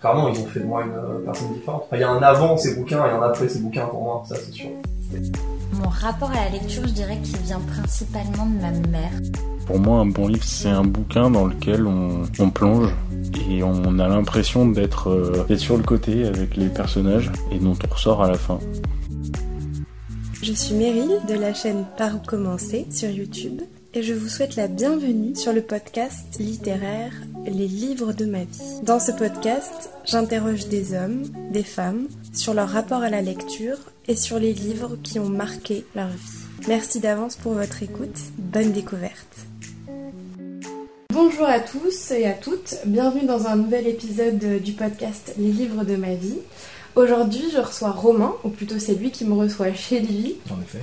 Clairement, ils ont fait de moi une euh, personne différente. Enfin, il y a un avant ces bouquins et un après ces bouquins pour moi, ça c'est sûr. Mon rapport à la lecture, je dirais qu'il vient principalement de ma mère. Pour moi, un bon livre, c'est un bouquin dans lequel on, on plonge et on a l'impression d'être euh, d'être sur le côté avec les personnages et dont on ressort à la fin. Je suis Meryl de la chaîne Par où commencer sur YouTube et je vous souhaite la bienvenue sur le podcast littéraire Les livres de ma vie. Dans ce podcast, j'interroge des hommes, des femmes sur leur rapport à la lecture et sur les livres qui ont marqué leur vie. Merci d'avance pour votre écoute, bonne découverte. Bonjour à tous et à toutes, bienvenue dans un nouvel épisode du podcast Les livres de ma vie. Aujourd'hui, je reçois Romain, ou plutôt c'est lui qui me reçoit chez lui, En effet.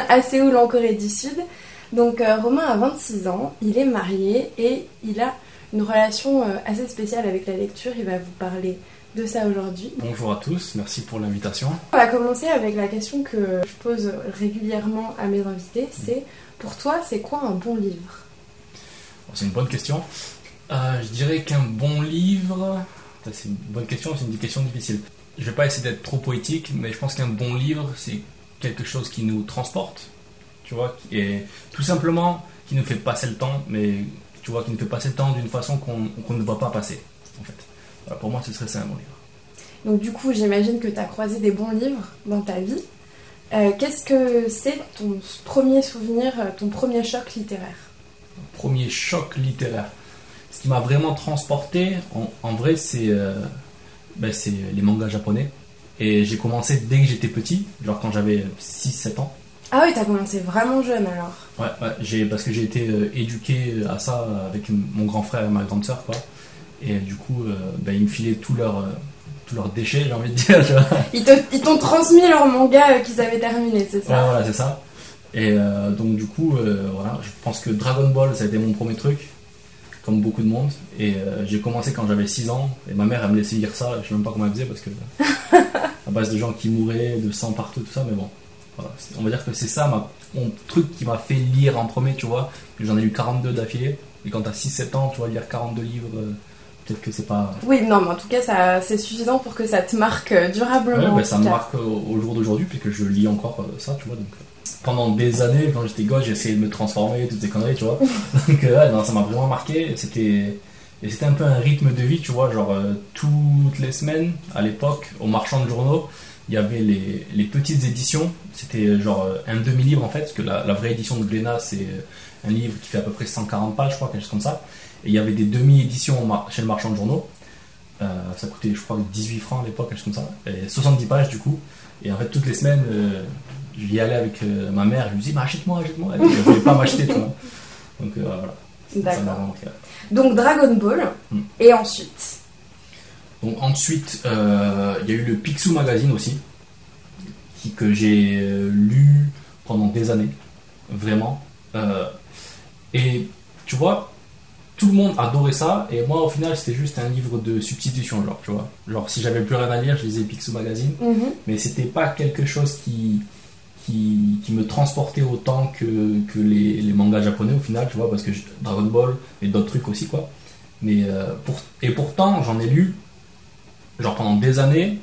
à Séoul en Corée du Sud. Donc euh, Romain a 26 ans, il est marié et il a une relation euh, assez spéciale avec la lecture. Il va vous parler de ça aujourd'hui. Bonjour à tous, merci pour l'invitation. On va commencer avec la question que je pose régulièrement à mes invités, c'est pour toi, c'est quoi un bon livre? Bon, C'est une bonne question. Euh, je dirais qu'un bon livre. C'est une bonne question, c'est une question difficile. Je vais pas essayer d'être trop poétique, mais je pense qu'un bon livre, c'est quelque chose qui nous transporte, tu vois, et tout simplement qui nous fait passer le temps, mais tu vois, qui nous fait passer le temps d'une façon qu'on ne va pas passer, en fait. Voilà, pour moi, ce serait ça un bon livre. Donc du coup, j'imagine que tu as croisé des bons livres dans ta vie. Euh, Qu'est-ce que c'est ton premier souvenir, euh, ton premier choc littéraire? Premier choc littéraire. Ce qui m'a vraiment transporté, en, en vrai, c'est euh, ben, c'est les mangas japonais. Et j'ai commencé dès que j'étais petit, genre quand j'avais 6-7 ans. Ah oui, t'as commencé vraiment jeune alors. Ouais, ouais, j'ai, parce que j'ai été euh, éduqué à ça avec mon grand frère et ma grande sœur, quoi. Et du coup, euh, ben, ils me filaient tous leurs euh, tous leurs déchets, j'ai envie de dire. tu vois. Ils te- ils t'ont transmis leur manga euh, qu'ils avaient terminé, c'est Ouais, ça voilà, c'est ça. Et euh, donc, du coup, euh, voilà, je pense que Dragon Ball, ça a été mon premier truc, comme beaucoup de monde. Et euh, j'ai commencé quand j'avais 6 ans, et ma mère, elle me laissait lire ça, je sais même pas comment elle faisait, parce que à base de gens qui mouraient, de sang partout, tout ça, mais bon. Voilà. On va dire que c'est ça ma, mon truc qui m'a fait lire en premier, tu vois. J'en ai lu 42 d'affilée, et quand t'as 6-7 ans, tu vois, lire 42 livres, euh, peut-être que c'est pas. Oui, non, mais en tout cas, ça, c'est suffisant pour que ça te marque euh, durablement. Ouais, bah, ça me marque au, au jour d'aujourd'hui, puisque je lis encore euh, ça, tu vois. Donc, euh, pendant des années, quand j'étais gosse, j'ai essayé de me transformer, toutes ces conneries, tu vois. donc, euh, ouais, non, ça m'a vraiment marqué. C'était. Et c'était un peu un rythme de vie, tu vois, genre euh, toutes les semaines, à l'époque, au marchand de journaux, il y avait les, petites éditions. C'était euh, genre euh, un demi-livre en fait, parce que la, vraie édition de Glénat, c'est un livre qui fait à peu près 140 pages, je crois, quelque chose comme ça. Et il y avait des demi-éditions chez le marchand de journaux. Ça coûtait, je crois, 18 francs à l'époque, quelque chose comme ça. Et 70 pages du coup. Et en fait, toutes les semaines, euh, j'y allais avec ma mère, je lui disais, bah, achète-moi, achète-moi. Elle voulait pas m'acheter, tu vois. Donc voilà. D'accord. Donc Dragon Ball, Hmm. et ensuite Donc ensuite, euh, il y a eu le Picsou Magazine aussi, qui, que j'ai euh, lu pendant des années, vraiment. Euh, et tu vois, tout le monde adorait ça, et moi au final c'était juste un livre de substitution, genre, tu vois. Genre si j'avais plus rien à lire, je lisais Picsou Magazine, Mhm. mais c'était pas quelque chose qui, qui, qui me transportait autant que, que les, les mangas japonais au final, tu vois, parce que je- Dragon Ball et d'autres trucs aussi, quoi. Mais euh, pour, et pourtant, j'en ai lu, genre pendant des années,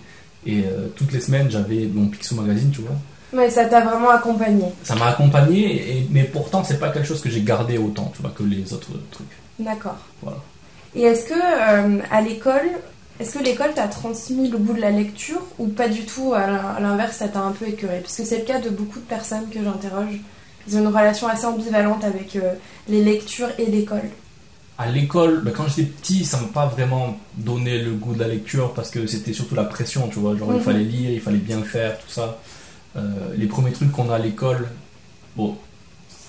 et euh, toutes les semaines, j'avais mon Picsou Magazine, tu vois. Mais ça t'a vraiment accompagné. Ça m'a accompagné, et, mais pourtant, c'est pas quelque chose que j'ai gardé autant, tu vois, que les autres trucs. D'accord. Voilà. Et est-ce que euh, à l'école, est-ce que l'école t'a transmis le goût de la lecture ou pas du tout À l'in- à l'inverse, ça t'a un peu écœuré? Parce que c'est le cas de beaucoup de personnes que j'interroge. Ils ont une relation assez ambivalente avec euh, les lectures et l'école. À l'école, ben, quand j'étais petit, ça m'a pas vraiment donné le goût de la lecture parce que c'était surtout la pression, tu vois. Genre, Mhm. il fallait lire, il fallait bien faire, tout ça. Euh, les premiers trucs qu'on a à l'école, bon,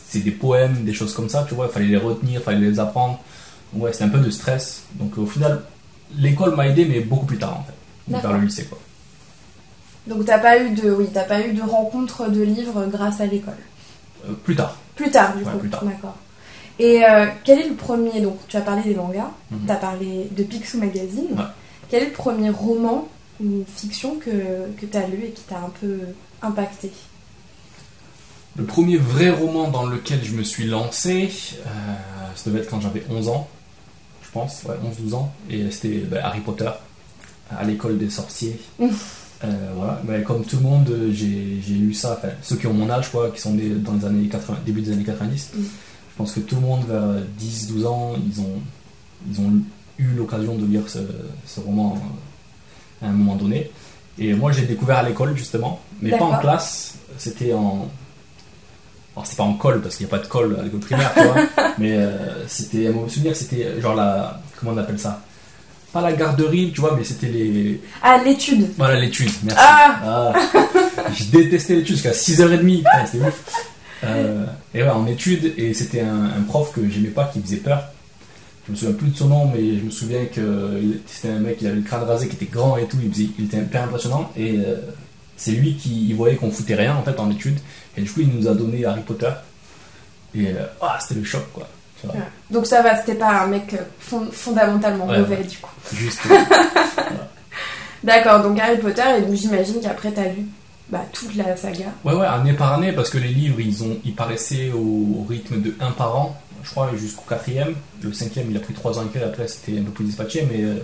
c'est des poèmes, des choses comme ça, tu vois. Il fallait les retenir, il fallait les apprendre. Ouais, c'était un peu de stress. Donc, au final, l'école m'a aidé, mais beaucoup plus tard, en fait. Vers le lycée, quoi. Donc t'as pas eu de, oui, t'as pas eu de rencontre de livres grâce à l'école? Euh, plus tard. Plus tard, du Ouais, coup. plus tard. D'accord. Et euh, quel est le premier Donc tu as parlé des mangas, Mhm. tu as parlé de Picsou Magazine. Ouais. Quel est le premier roman ou fiction que, que tu as lu et qui t'a un peu impacté? Le premier vrai roman dans lequel je me suis lancé, euh, ça devait être quand j'avais 11 ans. Je pense, ouais, 11-12 ans, et c'était bah, Harry Potter, à l'école des sorciers. Euh, voilà, mais comme tout le monde, j'ai j'ai lu ça, enfin, ceux qui ont mon âge, quoi, qui sont nés dans les années 80, début des années 90, Mm. je pense que tout le monde vers 10-12 ans, ils ont, ils ont eu l'occasion de lire ce, ce roman euh, à un moment donné. Et moi, j'ai découvert à l'école, justement, mais pas en classe, c'était en. Alors, c'est pas en colle, parce qu'il n'y a pas de colle à l'école primaire, tu vois, mais euh, c'était, à mon souvenir, c'était genre la. Comment on appelle ça? Pas la garderie, tu vois, mais c'était les. Ah, l'étude. Voilà, l'étude, merci. Ah Ah, je détestais l'étude jusqu'à 6h30, putain, c'était ouf. Euh, et ouais, en études, et c'était un, un prof que j'aimais pas, qui faisait peur. Je me souviens plus de son nom, mais je me souviens que c'était un mec, il avait le crâne rasé, qui était grand et tout, il, faisait- il était hyper impressionnant. Et euh, c'est lui qui il voyait qu'on foutait rien en fait en études. Et du coup, il nous a donné Harry Potter. Et euh, ah, c'était le choc quoi. Tu vois, Donc ça va, c'était pas un mec euh, fond- fondamentalement Ouais, mauvais ouais. du coup. Juste. D'accord, donc Harry Potter, et donc j'imagine qu'après t'as lu bah, toute la saga. Ouais, ouais, année par année, parce que les livres, ils, ont, ils paraissaient au, au rythme de un par an, je crois, jusqu'au quatrième. Le cinquième, il a pris trois ans et quelques, après c'était un peu plus dispatché, mais euh,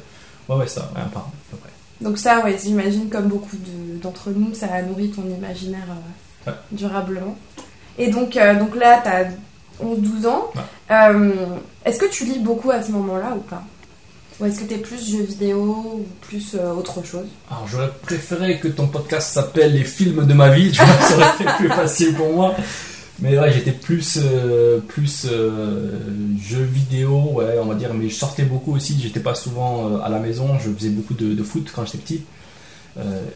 ouais, ouais, ça, ouais, un par an, à peu près. Donc ça, ouais, j'imagine comme beaucoup de- d'entre nous, ça a nourri ton imaginaire euh, Ouais. durablement. Et donc, euh, donc là, t'as 11-12 ans. Ouais. Euh, est-ce que tu lis beaucoup à ce moment-là ou pas? Ou est-ce que t'es plus jeux vidéo ou plus euh, autre chose? Alors, j'aurais préféré que ton podcast s'appelle Les films de ma vie, tu vois, ça aurait été plus facile pour moi. Mais ouais, j'étais plus, euh, plus jeux vidéo, ouais, on va dire, mais je sortais beaucoup aussi, j'étais pas souvent à la maison, je faisais beaucoup de, de foot quand j'étais petit.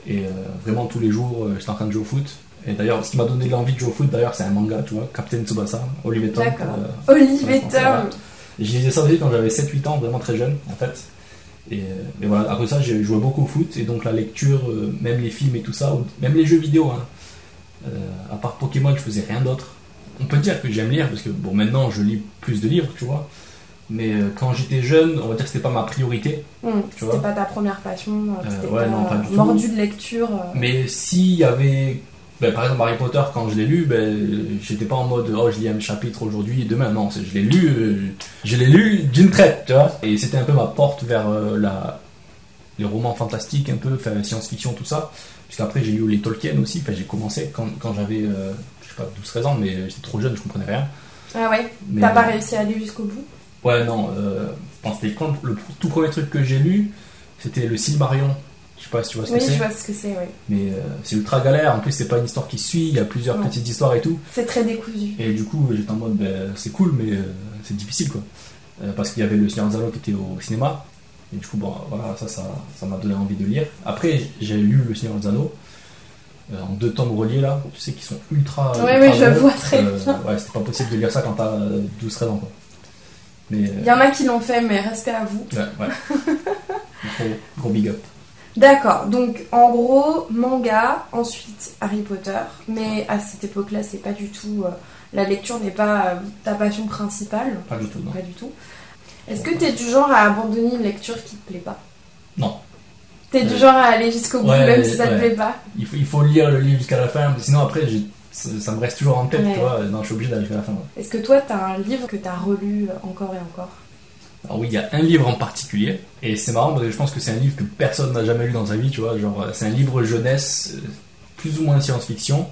Et vraiment tous les jours, j'étais en train de jouer au foot. Et d'ailleurs, ce qui m'a donné l'envie de jouer au foot, d'ailleurs, c'est un manga, tu vois, Captain Tsubasa, Olivier Tom. D'accord. euh, ouais, Tom lisais ça aussi quand j'avais 7-8 ans, vraiment très jeune, en fait. Et, et voilà, après ça, j'ai joué beaucoup au foot, et donc la lecture, euh, même les films et tout ça, même les jeux vidéo, hein. Euh, à part Pokémon, je faisais rien d'autre. On peut dire que j'aime lire, parce que bon, maintenant je lis plus de livres, tu vois. Mais euh, quand j'étais jeune, on va dire que c'était pas ma priorité. Tu C'était pas ta première passion, euh, ouais, pas, non, pas du tout. mordu de lecture. Mais s'il y avait. Ben, par exemple, Harry Potter, quand je l'ai lu, ben, j'étais pas en mode oh, je lis un chapitre aujourd'hui et demain. Non, je l'ai lu, euh, je l'ai lu d'une traite, tu vois. Et c'était un peu ma porte vers euh, la, les romans fantastiques, un peu, science-fiction, tout ça. Puisqu'après, j'ai lu les Tolkien aussi. J'ai commencé quand, quand j'avais, euh, je sais pas, 12-13 ans, mais j'étais trop jeune, je comprenais rien. Ah ouais? T'as pas réussi à aller jusqu'au bout? Ouais, non. Euh, je pense que le tout premier truc que j'ai lu, c'était le Silmarion. Je sais pas si tu vois ce Oui, que je c'est. vois ce que c'est, oui. Mais euh, c'est ultra galère. En plus, c'est pas une histoire qui suit. Il y a plusieurs Ouais. petites histoires et tout. C'est très décousu. Et du coup, j'étais en mode, ben, c'est cool, mais euh, c'est difficile, quoi. Euh, parce qu'il y avait le Seigneur Anneaux qui était au cinéma. Et du coup, bon, voilà, ça, ça, ça m'a donné envie de lire. Après, j'ai lu le Seigneur euh, en deux tomes reliés là, tu sais, qui sont ultra. Ultra ouais, je vois très bien. Ouais, c'était pas possible de lire ça quand t'as 12-13 ans, quoi. Mais. Il y en a qui l'ont fait, mais respect à vous. Ouais, ouais. gros, gros big up. D'accord, donc en gros, manga, ensuite Harry Potter, mais à cette époque-là, c'est pas du tout. euh, la lecture n'est pas euh, ta passion principale, Pas du tout, non. pas du tout. Est-ce que t'es du genre à abandonner une lecture qui te plaît pas? Non. T'es du Euh, genre à aller jusqu'au bout, ouais, même si ça te plaît pas? Il faut, il faut lire le livre jusqu'à la fin, sinon après, j'ai- ça, me reste toujours en tête, Ouais. tu vois. Non, je suis obligé d'arriver à la fin. ouais. Est-ce que toi, t'as un livre que t'as relu encore et encore? Alors oui, il y a un livre en particulier, et c'est marrant parce que je pense que c'est un livre que personne n'a jamais lu dans sa vie, tu vois. Genre, euh, c'est un livre jeunesse, euh, plus ou moins science-fiction,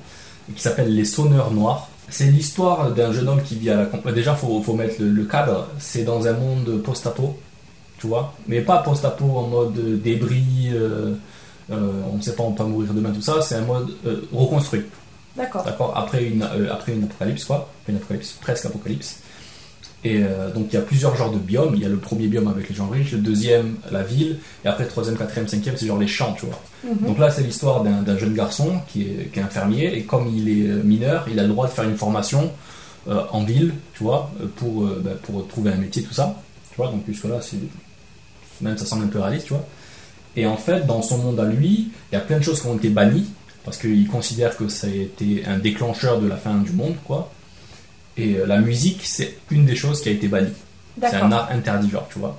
qui s'appelle Les Sonneurs Noirs. C'est l'histoire d'un jeune homme qui vit à la campagne. Déjà, faut, faut mettre le, le cadre. C'est dans un monde post-apo, tu vois. Mais pas post-apo en mode euh, débris, euh, euh, on ne sait pas, on peut mourir demain, tout ça. C'est un mode euh, reconstruit. D'accord. D'accord? Après une, euh, après une apocalypse, quoi. Une apocalypse, presque apocalypse. Et euh, donc il y a plusieurs genres de biomes. Il y a le premier biome avec les gens riches, le deuxième, la ville, et après le troisième, quatrième, cinquième, c'est genre les champs, tu vois. Mhm. Donc là, c'est l'histoire d'un jeune garçon qui est, qui est infirmier, et comme il est euh, mineur, il a le droit de faire une formation euh, en ville, tu vois, pour, euh, bah, pour trouver un métier, tout ça. Tu vois, donc jusque-là. Même ça semble un peu réaliste, tu vois. Et en fait, dans son monde à lui, il y a plein de choses qui ont été bannies, parce qu'il considère que ça a été un déclencheur de la fin du monde, quoi. Et euh, la musique, c'est une des choses qui a été bannie. C'est un art interdit, genre, tu vois.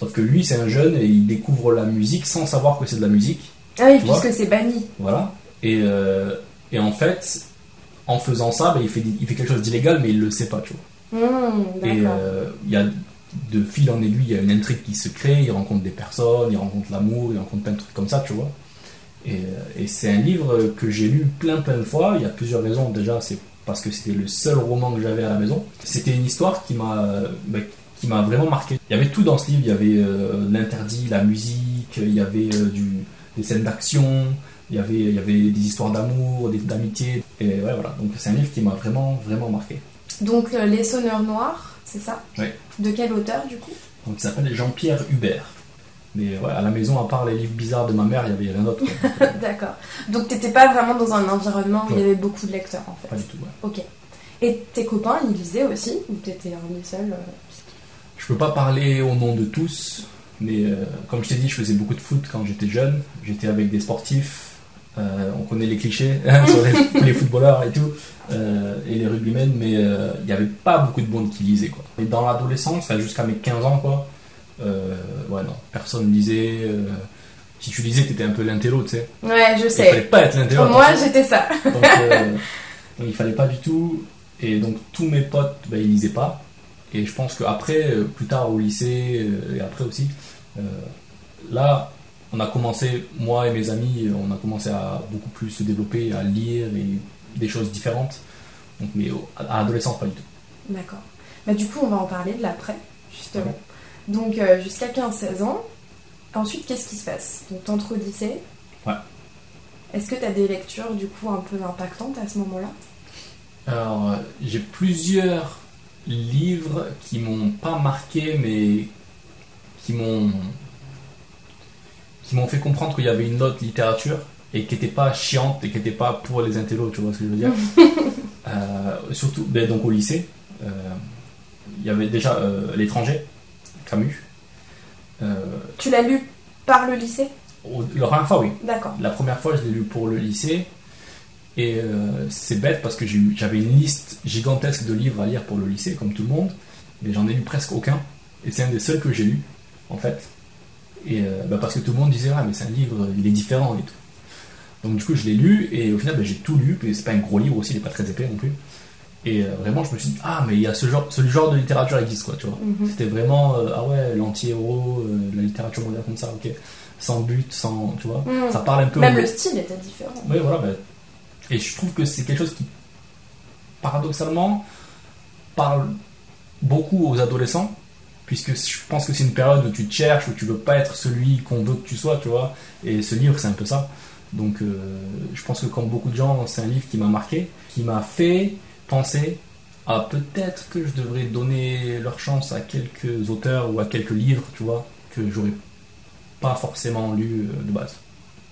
Sauf que lui, c'est un jeune et il découvre la musique sans savoir que c'est de la musique. Ah oui, puisque c'est banni. Voilà. Et, euh, et en fait, en faisant ça, bah, il, fait, il fait quelque chose d'illégal, mais il le sait pas, tu vois. Hmm, Et euh, il y a de fil en aiguille, il y a une intrigue qui se crée, il rencontre des personnes, il rencontre l'amour, il rencontre plein de trucs comme ça, tu vois. Et, et c'est un livre que j'ai lu plein plein de fois. Il y a plusieurs raisons. Déjà, c'est parce que c'était le seul roman que j'avais à la maison. C'était une histoire qui m'a bah, qui m'a vraiment marqué. Il y avait tout dans ce livre. Il y avait euh, l'interdit, la musique, il y avait euh, du, des scènes d'action, il y avait il y avait des histoires d'amour, d'amitié. Et ouais, voilà. Donc c'est un livre qui m'a vraiment vraiment marqué. Donc euh, Les Sonneurs Noirs, c'est ça? Ouais. De quel auteur du coup? Donc il s'appelle Jean-Pierre Hubert. Mais ouais, à la maison, à part les livres bizarres de ma mère, il y avait rien d'autre. D'accord. Donc t'étais pas vraiment dans un environnement où il y avait beaucoup de lecteurs en fait. Pas du tout. ouais. Ok. Et tes copains, ils lisaient aussi Ou t'étais un des seuls euh Je peux pas parler au nom de tous, mais euh, comme je t'ai dit, je faisais beaucoup de foot quand j'étais jeune. J'étais avec des sportifs. euh, on connaît les clichés hein, sur les, les footballeurs et tout, euh, et les rugbymen, mais il n'y avait pas beaucoup de monde qui lisaient. Quoi. Et dans l'adolescence, jusqu'à mes 15 ans, quoi, euh, ouais, non, personne lisait. euh, si tu lisais, t'étais un peu l'intello, tu sais. Ouais, je Il fallait sais. pas être l'intello. Moi, j'étais ça. Donc, euh, donc il fallait pas du tout. Et donc tous mes potes, ben, ils lisaient pas. Et je pense qu'après, euh, plus tard au lycée euh, et après aussi, là, on a commencé, moi et mes amis, on a commencé à beaucoup plus se développer, à lire et des choses différentes. Donc, mais à l'adolescence, pas du tout. D'accord. Bah, du coup, on va en parler de l'après, justement. Donc, euh, jusqu'à 15-16 ans. Ensuite, qu'est-ce qui se passe? Donc, t'entres au lycée. Ouais. Est-ce que t'as des lectures, du coup, un peu impactantes à ce moment-là? Alors, euh, j'ai plusieurs livres qui m'ont pas marqué, mais qui m'ont qui m'ont fait comprendre qu'il y avait une autre littérature et qui n'était pas chiante et qui n'était pas pour les intellos, tu vois ce que je veux dire? Euh, Surtout, ben, donc au lycée, euh, il y avait déjà euh, l'étranger, Camus. Euh, Tu l'as lu par le lycée? la première fois, oui. D'accord. La première fois, je l'ai lu pour le lycée. Et euh, c'est bête parce que j'avais une liste gigantesque de livres à lire pour le lycée, comme tout le monde. Mais j'en ai lu presque aucun. Et c'est un des seuls que j'ai lu, en fait. Et euh, bah, parce que tout le monde disait, ah, mais c'est un livre, il est différent et tout. Donc du coup, je l'ai lu. Et au final, bah, j'ai tout lu. Et c'est pas un gros livre aussi, il est pas très épais non plus. Et euh, vraiment, je me suis dit, ah, mais il y a ce genre, ce genre de littérature existe, quoi, tu vois. Mhm. C'était vraiment, euh, ah ouais, l'anti-héros, euh, la littérature moderne comme ça, ok. Sans but, sans, tu vois. Mhm. Ça parle un peu. Même le style était différent. oui, voilà. ben, et je trouve que c'est quelque chose qui, paradoxalement, parle beaucoup aux adolescents, puisque je pense que c'est une période où tu te cherches, où tu veux pas être celui qu'on veut que tu sois, tu vois. Et ce livre, c'est un peu ça. Donc, je pense que comme beaucoup de gens, c'est un livre qui m'a marqué, qui m'a fait penser à peut-être que je devrais donner leur chance à quelques auteurs ou à quelques livres, tu vois, que j'aurais pas forcément lu euh, de base.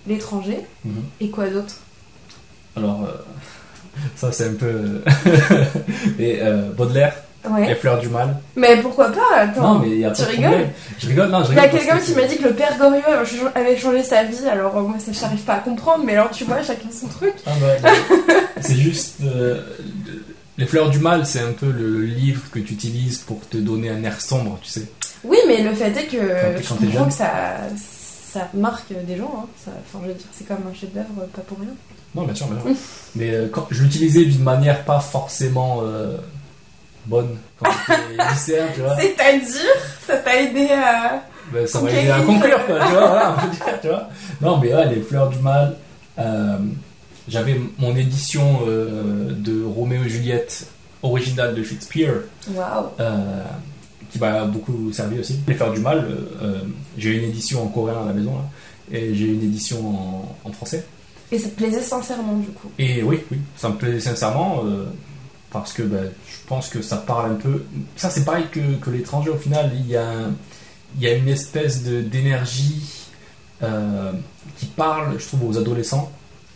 L'étranger. Mhm. Et quoi d'autre? Alors, euh, ça c'est un peu. et euh, Baudelaire, Ouais. Les Fleurs du Mal. Mais pourquoi pas? Attends. non, mais il y a tu rigoles? Je rigole, non, je Il y a quelqu'un que qui m'a dit que le père Goriot avait ch- avait changé sa vie, alors moi ça j'arrive pas à comprendre, mais alors tu vois, chacun son truc. Ah, ouais, ouais. c'est juste. Les Fleurs du Mal, c'est un peu le livre que tu utilises pour te donner un air sombre, tu sais. Oui, mais le fait est que je comprends que ça, ça marque des gens. Hein. Ça, enfin, je veux dire, c'est comme un chef-d'œuvre, pas pour rien. Non, bien sûr, bien sûr. mais euh, quand, je l'utilisais d'une manière pas forcément euh, bonne quand j'étais lycéen, tu vois. C'est-à-dire, ça t'a aidé à. Ben, ça m'a aidé à conclure, quoi, tu vois, voilà, on peut dire, tu vois. Non, mais ouais, les fleurs du mal. euh, J'avais mon édition euh, de Roméo et Juliette originale de Shakespeare, euh, qui m'a beaucoup servi aussi. Les fleurs du mal, euh, j'ai une édition en coréen à la maison, là, et j'ai une édition en, en français. Et ça te plaisait sincèrement, du coup? Et oui, oui, ça me plaît sincèrement, parce que ben, je pense que ça parle un peu. Ça, c'est pareil que, que l'étranger, au final, il y a, un- il y a une espèce d'énergie qui parle, je trouve, aux adolescents.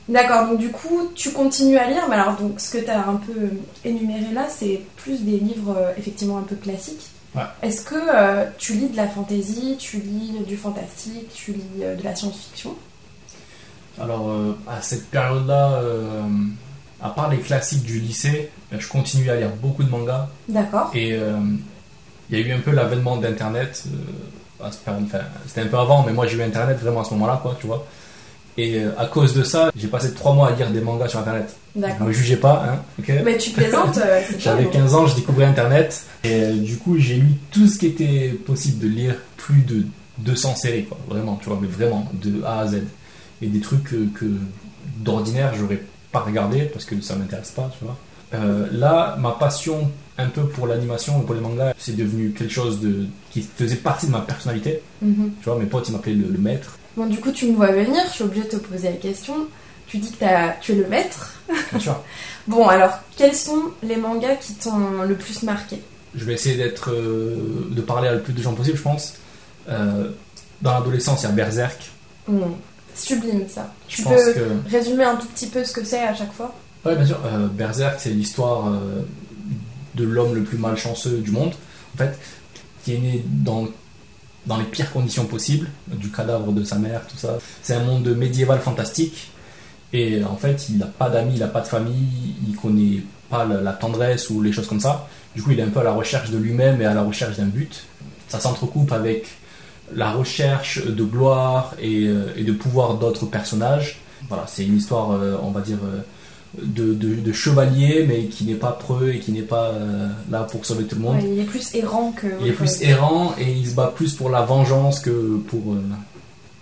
D'accord, donc du coup, tu continues à lire, mais alors, donc, ce que tu as un peu énuméré là, c'est plus des livres euh, effectivement un peu classiques. Ouais. Est-ce que euh, tu lis de la fantasy, tu lis du fantastique, tu lis euh, de la science-fiction? Alors, à cette période-là, à part les classiques du lycée, ben, je continue à lire beaucoup de mangas. D'accord. Et il y a eu un peu l'avènement d'Internet. enfin, C'était un peu avant, mais moi j'ai eu Internet vraiment à ce moment-là, quoi, tu vois. Et euh, à cause de ça, j'ai passé trois mois à lire des mangas sur internet. Ne me jugez pas, hein, Mais tu plaisantes, euh, J'avais pas 15 ans, je découvrais internet. Et euh, du coup, j'ai lu tout ce qui était possible de lire, plus de 200 séries, quoi. Vraiment, tu vois, mais vraiment, de A à Z. Et des trucs que, que d'ordinaire, j'aurais pas regardé parce que ça m'intéresse pas, tu vois. Euh, là, ma passion un peu pour l'animation et pour les mangas, c'est devenu quelque chose de, qui faisait partie de ma personnalité. Mhm. Tu vois, mes potes, ils m'appelaient le, le maître. Bon, du coup, tu me vois venir, je suis obligée de te poser la question. Tu dis que t'as- tu es le maître. Bien sûr. Bon, alors, quels sont les mangas qui t'ont le plus marqué? Je vais essayer d'être, euh, de parler à le plus de gens possible, je pense. Euh, dans l'adolescence, il y a Berserk. Sublime, ça. Je Tu pense peux que. résumer un tout petit peu ce que c'est à chaque fois? Ouais, bien sûr. Euh, Berserk, c'est l'histoire euh, de l'homme le plus malchanceux du monde, en fait, qui est né dans, dans les pires conditions possibles, du cadavre de sa mère, tout ça. C'est un monde médiéval fantastique, et en fait, il n'a pas d'amis, il n'a pas de famille, il connaît pas la, tendresse ou les choses comme ça. Du coup, il est un peu à la recherche de lui-même et à la recherche d'un but. Ça s'entrecoupe avec la recherche de gloire et, euh, de pouvoir d'autres personnages. Voilà, c'est une histoire, euh, on va dire, euh, de, de- de chevalier, mais qui n'est pas preux et qui n'est pas euh, là pour sauver tout le monde. Ouais, Il est plus errant que. Il est plus errant et il se bat plus pour la vengeance que pour, euh,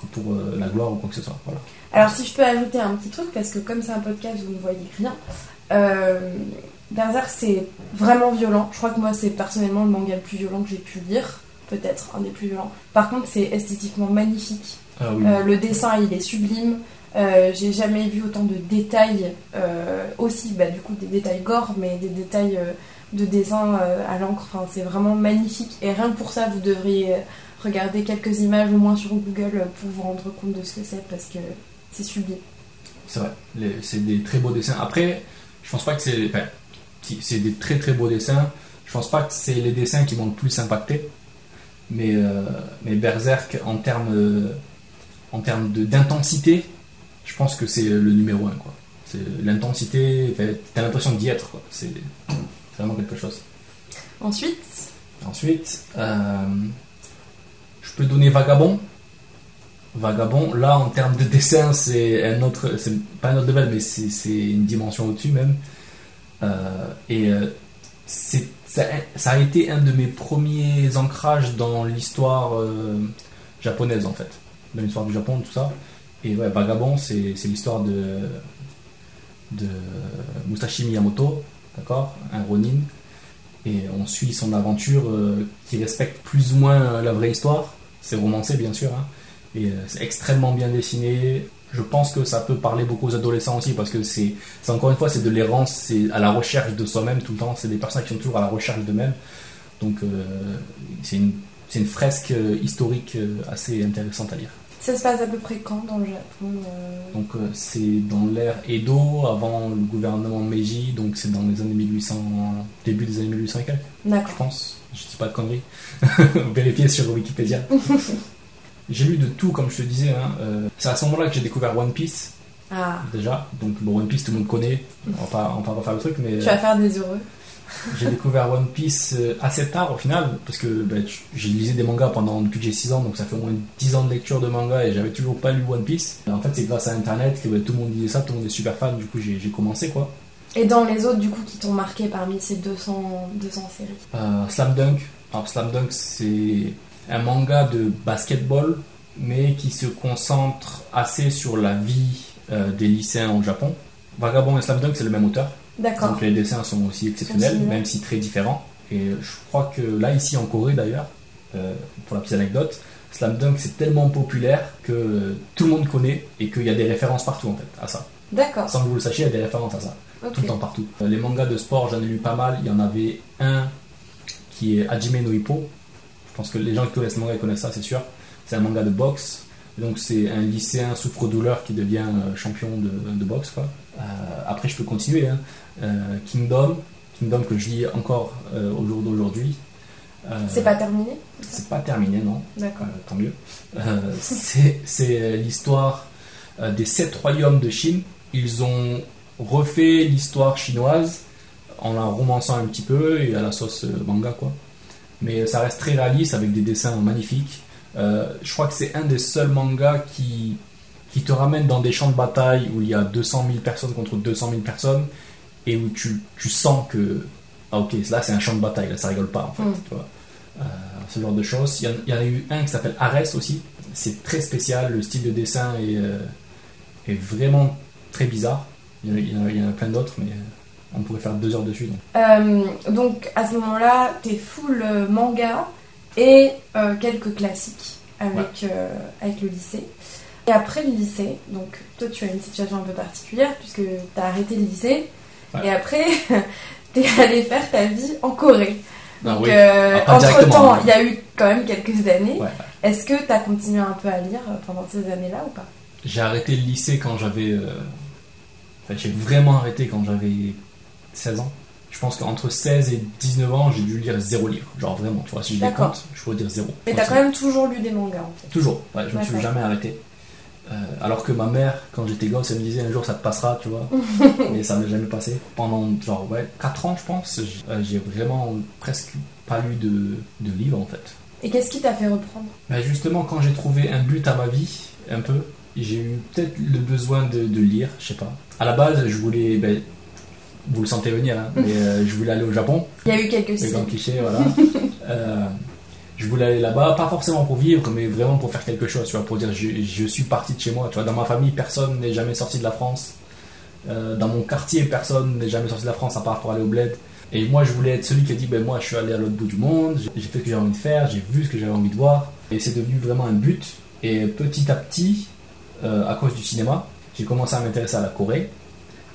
que pour euh, la gloire ou quoi que ce soit. Voilà. Alors, si je peux ajouter un petit truc, parce que comme c'est un podcast, vous ne voyez rien. Berserk, c'est vraiment violent. Je crois que moi, c'est personnellement le manga le plus violent que j'ai pu lire. Peut-être un des plus violents. Par contre, c'est esthétiquement magnifique. Ah oui. Le dessin, il est sublime. Euh, j'ai jamais vu autant de détails, euh, aussi, bah, du coup, des détails gore, mais des détails euh, de dessin à l'encre. Enfin, c'est vraiment magnifique. Et rien que pour ça, vous devriez regarder quelques images au moins sur Google pour vous rendre compte de ce que c'est, parce que c'est sublime. C'est vrai, c'est des très beaux dessins. Après, je pense pas que c'est. enfin, c'est des très très beaux dessins. Je pense pas que c'est les dessins qui m'ont le plus impacté. Mais, mais Berserk, en termes, en termes d'intensité, je pense que c'est le numéro un. Quoi. C'est l'intensité, t'as l'impression d'y être. quoi. C'est vraiment quelque chose. Ensuite, Ensuite, euh, je peux donner Vagabond. Vagabond, là en termes de dessin, c'est un autre, c'est pas un autre level, mais c'est une dimension au-dessus même. Euh, et euh, c'est- ça, ça a été un de mes premiers ancrages dans l'histoire euh, japonaise en fait, dans l'histoire du Japon, tout ça. Et ouais, Vagabond, c'est l'histoire de, Musashi Miyamoto, d'accord, un Ronin, et on suit son aventure euh, qui respecte plus ou moins euh, la vraie histoire. C'est romancé bien sûr, hein. et euh, c'est extrêmement bien dessiné. Je pense que ça peut parler beaucoup aux adolescents aussi parce que c'est encore une fois c'est de l'errance, c'est à la recherche de soi-même tout le temps. C'est des personnes qui sont toujours à la recherche d'eux-mêmes. Donc c'est une fresque historique assez intéressante à lire. Ça se passe à peu près quand dans le Japon euh, Donc euh, c'est dans l'ère Edo, avant le gouvernement Meiji, donc c'est dans les années 1800, début des années 1800 et quelques. je pense. Je dis pas de conneries. Vérifiez sur Wikipédia. j'ai lu de tout, comme je te disais. hein. Euh, c'est à ce moment-là que j'ai découvert One Piece, Ah, déjà. Donc, bon, One Piece, tout le monde connaît. On va on va pas refaire le truc, mais tu vas faire des heureux. J'ai découvert One Piece euh, assez tard au final, parce que ben, j'ai lisé des mangas pendant depuis que j'ai 6 ans, donc ça fait au moins 10 ans de lecture de manga et j'avais toujours pas lu One Piece. En fait, c'est grâce à Internet que ben, tout le monde disait ça, tout le monde est super fan, du coup, j'ai j'ai commencé quoi. Et dans les autres, du coup, qui t'ont marqué parmi ces 200, 200 séries? Euh, Slam Dunk. Alors Slam Dunk c'est un manga de basketball mais qui se concentre assez sur la vie euh, des lycéens au Japon. Vagabond et Slam Dunk c'est le même auteur. D'accord. Donc les dessins sont aussi exceptionnels même si très différents. Et je crois que là ici en Corée d'ailleurs, euh, pour la petite anecdote, Slam Dunk c'est tellement populaire que tout le monde connaît et qu'il y a des références partout en fait à ça. D'accord. Sans que vous le sachiez, il y a des références à ça tout le temps partout. Euh, Les mangas de sport, j'en ai lu pas mal. Il y en avait un qui est Hajime no Hippo. Je pense que les gens qui connaissent le manga ils connaissent ça, c'est sûr. C'est un manga de boxe. Donc c'est un lycéen souffre-douleur qui devient euh, champion de, de boxe. Quoi. Euh, après, je peux continuer. hein. Euh, Kingdom, Kingdom que je lis encore euh, au jour d'aujourd'hui. Euh, C'est pas terminé c'est pas terminé, non. D'accord. Tant mieux. C'est l'histoire des sept royaumes de Chine. Ils ont refait l'histoire chinoise en la romançant un petit peu et à la sauce manga quoi. Mais ça reste très réaliste avec des dessins magnifiques. Euh, je crois que c'est un des seuls mangas qui qui te ramène dans des champs de bataille où il y a 200 000 personnes contre 200 000 personnes et où tu, tu sens que ah ok là c'est un champ de bataille là ça rigole pas en fait Mm. tu vois. Euh, ce genre de choses il y, en, il y en a eu un qui s'appelle Ares aussi c'est très spécial le style de dessin est, euh, est vraiment très bizarre il y en a, il y en plein d'autres mais euh, on pourrait faire deux heures dessus donc. Euh, donc à ce moment-là, t'es full manga et euh, quelques classiques avec, euh, avec le lycée. Et après le lycée, donc toi tu as une situation un peu particulière puisque t'as arrêté le lycée Ouais. et après t'es allé faire ta vie en Corée. Ah Donc oui. euh, entre temps, hein. il y a eu quand même quelques années. Ouais. Est-ce que t'as continué un peu à lire euh, pendant ces années-là ou pas? J'ai arrêté le lycée quand j'avais. euh, Enfin, j'ai vraiment arrêté quand j'avais 16 ans. Je pense qu'entre 16 et 19 ans, j'ai dû lire zéro livre. Genre vraiment, tu vois, si je les compte, je pourrais dire zéro. Mais t'as quand même toujours lu des mangas en fait. Toujours, ouais, je me suis jamais arrêté. Euh, alors que ma mère, quand j'étais gosse, elle me disait un jour ça te passera, tu vois. Mais ça m'est jamais passé. Pendant genre ouais, 4 ans, je pense, euh, j'ai vraiment presque pas lu de, de livres en fait. Et qu'est-ce qui t'a fait reprendre? Bah, justement, quand j'ai trouvé un but à ma vie, un peu, j'ai eu peut-être le besoin de, de lire, je sais pas. À la base, je voulais, ben, vous le sentez venir, hein, mais euh, je voulais aller au Japon, Il y a eu quelques signes. clichés, voilà. Euh, je voulais aller là-bas, pas forcément pour vivre, mais vraiment pour faire quelque chose, tu vois, pour dire je, suis parti de chez moi, tu vois. Dans ma famille, personne n'est jamais sorti de la France. Euh, dans mon quartier, personne n'est jamais sorti de la France à part pour aller au bled. Et moi, je voulais être celui qui a dit, ben moi, je suis allé à l'autre bout du monde, j'ai fait ce que j'avais envie de faire, j'ai vu ce que j'avais envie de voir. Et c'est devenu vraiment un but. Et petit à petit, euh, à cause du cinéma, j'ai commencé à m'intéresser à la Corée.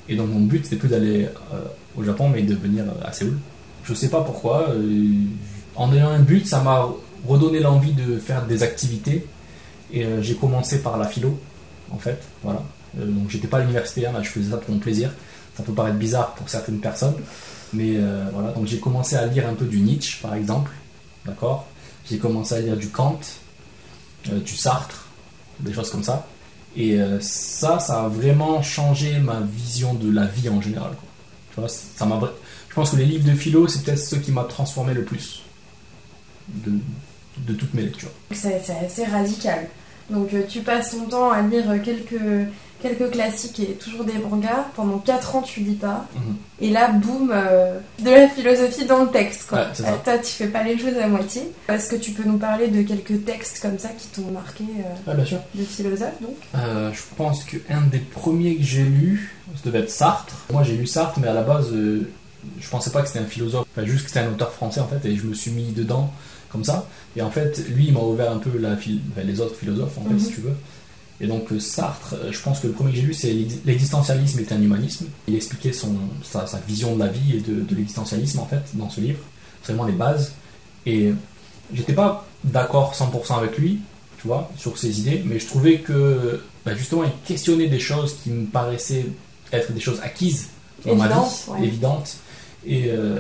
Et donc mon but, c'était plus d'aller euh, au Japon, mais de venir à Séoul. Je sais pas pourquoi. En ayant un but, ça m'a redonné l'envie de faire des activités. Et euh, j'ai commencé par la philo, en fait. Voilà. Euh, donc j'étais pas à l'université, hein, je faisais ça pour mon plaisir. Ça peut paraître bizarre pour certaines personnes. Mais euh, voilà, donc j'ai commencé à lire un peu du Nietzsche, par exemple. D'accord J'ai commencé à lire du Kant, du Sartre, des choses comme ça. Et ça, ça a vraiment changé ma vision de la vie en général. Tu vois, ça m'a. Je pense que les livres de philo, c'est peut-être ce qui m'a transformé le plus de, de toutes mes lectures. C'est assez radical. Donc euh, tu passes ton temps à lire quelques, quelques classiques et toujours des mangas. Pendant 4 ans, tu lis pas. Mhm. Et là, boum, euh, de la philosophie dans le texte. Quoi. Ouais. Euh, toi, tu fais pas les choses à moitié. Est-ce que tu peux nous parler de quelques textes comme ça qui t'ont marqué euh, Ah, bien sûr. de philosophe donc? Euh, je pense qu'un des premiers que j'ai lu, ça devait être Sartre. Moi j'ai lu Sartre, mais à la base, je pensais pas que c'était un philosophe, enfin, juste que c'était un auteur français en fait, et je me suis mis dedans comme ça. Et en fait, lui il m'a ouvert un peu la phil- enfin, les autres philosophes en fait, Mhm. si tu veux. Et donc euh, Sartre, euh, je pense que le premier que j'ai lu c'est l'ex- L'existentialisme est un humanisme. Il expliquait son, sa, sa vision de la vie et de, de l'existentialisme en fait dans ce livre. C'est vraiment les bases. Et j'étais pas d'accord 100% avec lui, tu vois, sur ses idées, mais je trouvais que bah, justement il questionnait des choses qui me paraissaient être des choses acquises dans ma Évidentes, vie, ouais. évidentes. Et euh,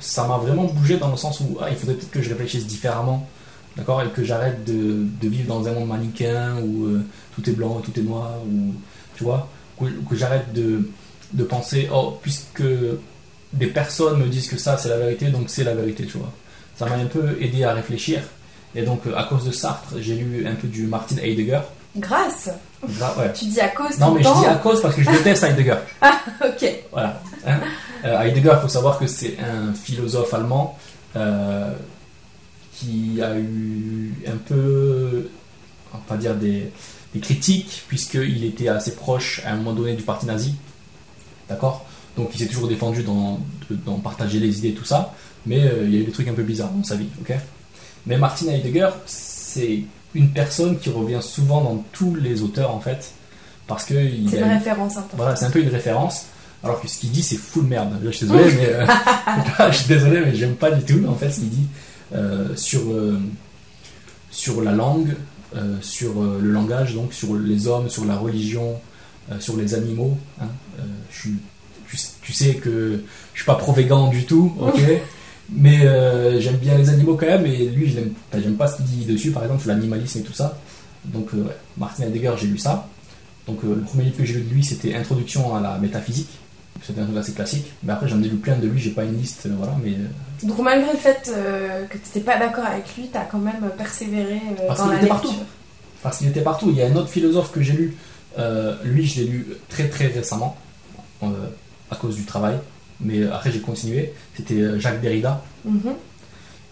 ça m'a vraiment bougé dans le sens où ah, il faudrait peut-être que je réfléchisse différemment, d'accord, et que j'arrête de, de vivre dans un monde manichéen où euh, tout est blanc, tout est noir, ou tu vois, que, que j'arrête de, de penser oh puisque des personnes me disent que ça c'est la vérité, donc c'est la vérité, tu vois. Ça m'a un peu aidé à réfléchir. Et donc, euh, à cause de Sartre, j'ai lu un peu du Martin Heidegger. Grâce? Gra- ouais. Tu dis à cause Non, mais je dis à cause parce que je déteste Heidegger. Ok. Voilà. Hein. Euh, Heidegger, il faut savoir que c'est un philosophe allemand euh, qui a eu un peu, on va pas dire des, des critiques, puisqu'il était assez proche à un moment donné du parti nazi. D'accord? Donc il s'est toujours défendu dans, de- dans partager les idées et tout ça, mais euh, il y a eu des trucs un peu bizarres dans sa vie. ok? Mais Martin Heidegger, c'est une personne qui revient souvent dans tous les auteurs en fait, parce que C'est a une eu- référence importante. voilà, c'est un peu une référence. Alors que ce qu'il dit, c'est full merde. Je suis désolé, mais euh, je suis désolé, mais j'aime pas du tout. En fait, ce qu'il dit euh, sur euh, sur la langue, sur le langage, donc sur les hommes, sur la religion, sur les animaux. hein. Je suis, tu, tu sais que je suis pas pro-végan du tout, ok. Mais j'aime bien les animaux quand même, et lui, je l'aime- enfin, j'aime pas ce qu'il dit dessus, par exemple, sur l'animalisme et tout ça. Donc, ouais, Martin Heidegger, j'ai lu ça. Donc, euh, le premier livre que j'ai lu de lui, c'était Introduction à la métaphysique. C'était un truc assez classique. Mais après, j'en ai lu plein de lui, j'ai pas une liste, euh, voilà, mais. euh, Donc malgré le fait euh, que tu n'étais pas d'accord avec lui, tu as quand même persévéré euh, Parce dans qu'il la était lecture. partout. parce qu'il était partout. Il y a un autre philosophe que j'ai lu, euh, lui je l'ai lu très très récemment, à cause du travail, mais après j'ai continué, c'était Jacques Derrida. Mhm.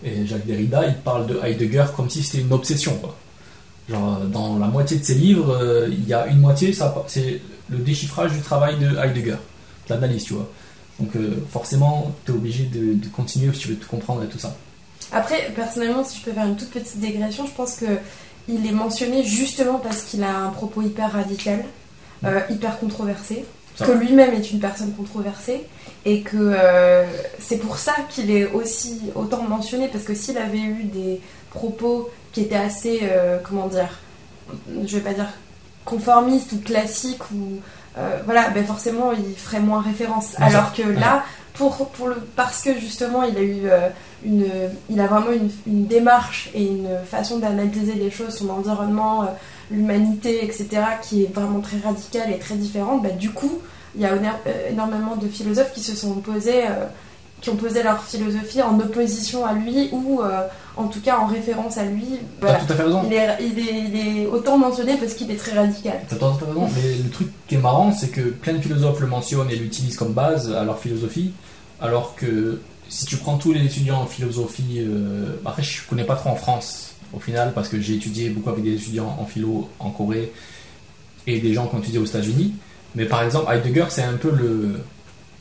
Et Jacques Derrida, il parle de Heidegger comme si c'était une obsession. Quoi. Genre, dans la moitié de ses livres, il y a une moitié, c'est le déchiffrage du travail de Heidegger, de l'analyse, tu vois. Donc, euh, forcément, tu es obligé de, de continuer si tu veux te comprendre et tout ça. Après, personnellement, si je peux faire une toute petite dégression, je pense que il est mentionné justement parce qu'il a un propos hyper radical, euh, hyper controversé, Ça. que lui-même est une personne controversée, et que euh, c'est pour ça qu'il est aussi autant mentionné, parce que s'il avait eu des propos qui étaient assez, comment dire, je vais pas dire conformistes ou classiques, ou euh, voilà, ben forcément il ferait moins référence. Alors que là, pour, pour le, parce que justement il a eu euh, une, il a vraiment une, une démarche et une façon d'analyser les choses, son environnement, euh, l'humanité, etc., qui est vraiment très radicale et très différente, bah, du coup, il y a éno- énormément de philosophes qui se sont posés, euh, qui ont posé leur philosophie en opposition à lui ou euh, en tout cas en référence à lui. T'as Voilà. tout à fait raison. Il est, il, est, il est autant mentionné parce qu'il est très radical. T'as tout à fait raison. Mais le truc qui est marrant, c'est que plein de philosophes le mentionnent et l'utilisent comme base à leur philosophie, alors que si tu prends tous les étudiants en philosophie, euh, après je connais pas trop en France au final parce que j'ai étudié beaucoup avec des étudiants en philo en Corée et des gens qui ont étudié aux États-Unis. Mais par exemple, Heidegger, c'est un peu le,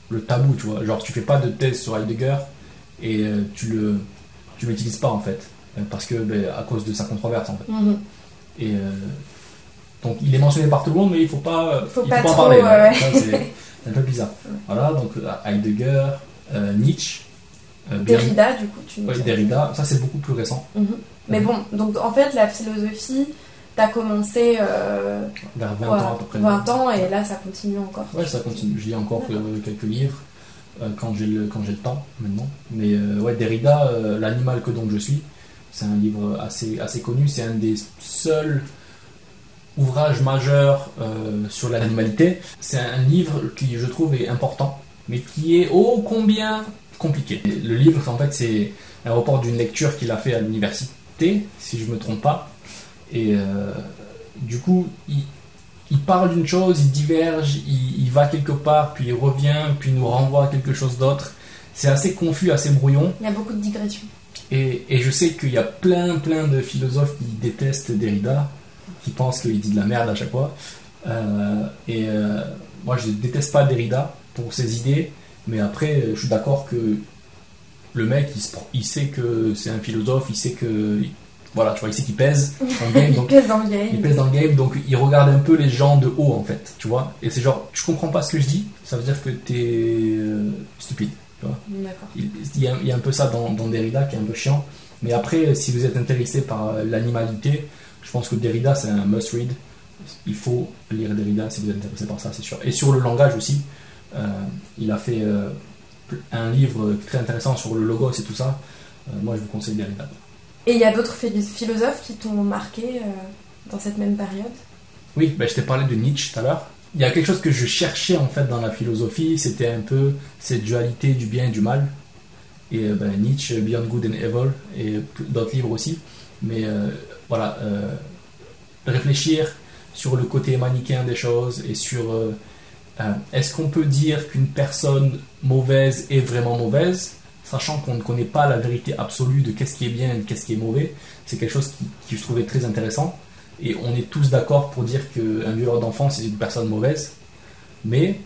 le tabou, tu vois. Genre, tu fais pas de thèse sur Heidegger et euh, tu le tu l'utilises pas en fait Euh, parce que ben, à cause de sa controverse en fait. Mhm. Et euh, donc il est mentionné par tout le monde, mais il faut pas, Faut il pas faut en trop, parler. ouais, c'est un peu bizarre. Voilà, donc Heidegger, euh, Nietzsche, Derrida, du coup, tu ouais, Derrida, ça c'est beaucoup plus récent, Mhm. Mais bon, donc en fait, la philosophie, t'as commencé euh, vers 20 ouais, ans à peu près. 20 ans et là, ça continue encore. Ouais, ça continue. Je lis encore quelques livres euh, quand j'ai le quand j'ai le temps maintenant. Mais euh, ouais, Derrida, euh, l'animal que donc je suis, c'est un livre assez assez connu. C'est un des seuls ouvrages majeurs sur l'animalité. C'est un livre qui je trouve est important, mais qui est ô combien compliqué. Le livre, en fait, c'est un report d'une lecture qu'il a fait à l'université, si je me trompe pas. Et euh, du coup, il, il parle d'une chose, il diverge, il, il va quelque part, puis il revient, puis il nous renvoie à quelque chose d'autre. C'est assez confus, assez brouillon. Il y a beaucoup de digressions. Et, et je sais qu'il y a plein, plein de philosophes qui détestent Derrida, qui pensent qu'il dit de la merde à chaque fois. Euh, et euh, moi, je déteste pas Derrida pour ses idées, mais après, je suis d'accord que le mec, il, se il sait que c'est un philosophe, il sait que. Voilà, tu vois, il sait qu'il pèse dans le game, Il pèse dans le il game. pèse dans le game, donc il regarde un peu les gens de haut en fait, tu vois. Et c'est genre, tu comprends pas ce que je dis, ça veut dire que t'es euh, stupide. D'accord. Il, il y a, il y a un peu ça dans, dans Derrida qui est un peu chiant. Mais après, si vous êtes intéressé par euh, l'animalité, je pense que Derrida c'est un must read. Il faut lire Derrida si vous êtes intéressé par ça, c'est sûr. Et sur le langage aussi, euh, il a fait euh, un livre très intéressant sur le logos et tout ça. Euh, moi, je vous conseille Derrida. Et il y a d'autres philo- philosophes qui t'ont marqué euh, dans cette même période? Oui, ben, je t'ai parlé de Nietzsche tout à l'heure. Il y a quelque chose que je cherchais en fait dans la philosophie, c'était un peu cette dualité du bien et du mal. Et euh, ben, Nietzsche, Beyond Good and Evil, et d'autres livres aussi. Mais euh, voilà, réfléchir sur le côté manichéen des choses et sur est-ce qu'on peut dire qu'une personne mauvaise est vraiment mauvaise, sachant qu'on ne connaît pas la vérité absolue de qu'est-ce qui est bien et de qu'est-ce qui est mauvais. C'est quelque chose qui, qui je trouvais très intéressant. Et on est tous d'accord pour dire qu'un violeur d'enfant, c'est une personne mauvaise. Mais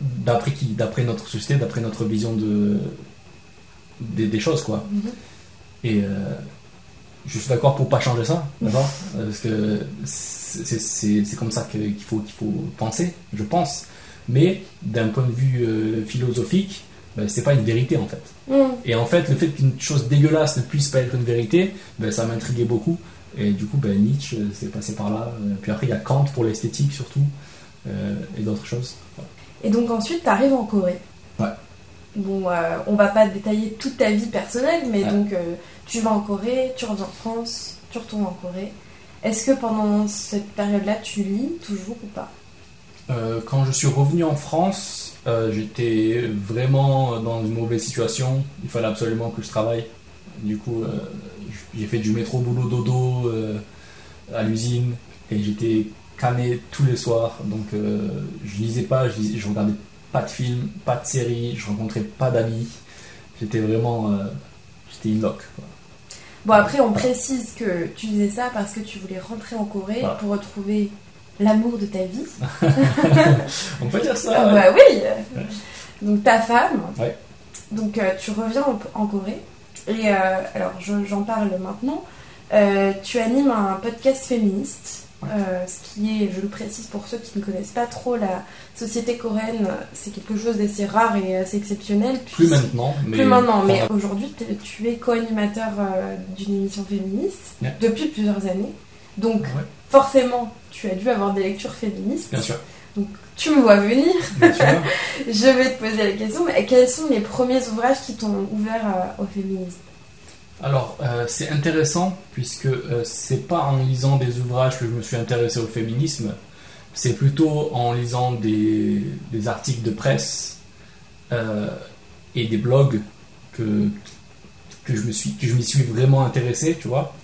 d'après qui D'après notre société, d'après notre vision de, des, des choses, quoi. Mhm. Et euh, je suis d'accord pour pas changer ça, d'accord? Parce que c'est- comme ça qu'il faut, qu'il faut penser, je pense. Mais d'un point de vue euh, philosophique, ben, c'est pas une vérité en fait. Mhm. Et en fait, le fait qu'une chose dégueulasse ne puisse pas être une vérité, ben, ça m'intriguait beaucoup. Et du coup, ben, Nietzsche, euh, c'est passé par là. Euh, Puis après, il y a Kant pour l'esthétique surtout, euh, et d'autres choses. Et donc ensuite, t'arrives en Corée. Ouais. Bon, euh, on va pas détailler toute ta vie personnelle, mais Ouais. donc euh, tu vas en Corée, tu reviens en France, tu retournes en Corée. Est-ce que pendant cette période-là, tu lis toujours ou pas? Euh, quand je suis revenu en France, euh, j'étais vraiment dans une mauvaise situation. Il fallait absolument que je travaille. Du coup, euh, j'ai fait du métro boulot dodo. euh, à l'usine et j'étais cané tous les soirs. Donc je lisais pas, je, lisais- je regardais pas de films, pas de séries, je rencontrais pas d'amis. J'étais vraiment. j'étais in lock. quoi. Bon, après, on précise que tu disais ça parce que tu voulais rentrer en Corée Voilà. pour retrouver l'amour de ta vie. On peut dire ça. Ah ouais. bah oui Donc ta femme. Ouais. Donc euh, tu reviens en, en Corée. Et euh, alors je- j'en parle maintenant. Euh, tu animes un podcast féministe. ce qui est, je le précise pour ceux qui ne connaissent pas trop la société coréenne, c'est quelque chose d'assez rare et assez exceptionnel. Plus maintenant, mais. plus maintenant, mais aujourd'hui, tu es co-animateur d'une émission féministe depuis plusieurs années. Donc, Ouais, forcément, tu as dû avoir des lectures féministes. bien sûr. Tu me vois venir. Bien sûr. Je vais te poser la question. Mais quels sont les premiers ouvrages qui t'ont ouvert euh, au féminisme? Alors, euh, c'est intéressant puisque euh, c'est pas en lisant des ouvrages que je me suis intéressé au féminisme, c'est plutôt en lisant des, des articles de presse euh, et des blogs que, que je me suis que je m'y suis vraiment intéressé, tu vois.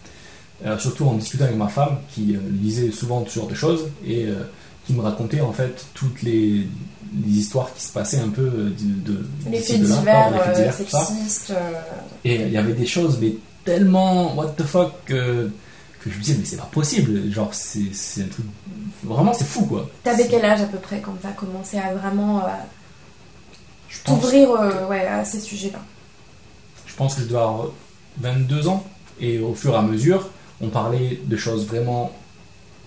Euh, surtout en discutant avec ma femme qui euh, lisait souvent ce genre de choses et euh, qui me racontait en fait toutes les, les histoires qui se passaient un peu de, de Les faits là, divers, les faits divers, tout ça. sexistes. Et il y avait des choses, mais tellement what the fuck que, que je me disais, mais c'est pas possible. Genre, c'est un truc. Vraiment, c'est fou quoi. T'avais quel âge à peu près quand t'as commencé à vraiment t'ouvrir ouais, à ces sujets-là? Je pense que je dois avoir 22 ans. Et au fur et à mesure, on parlait de choses vraiment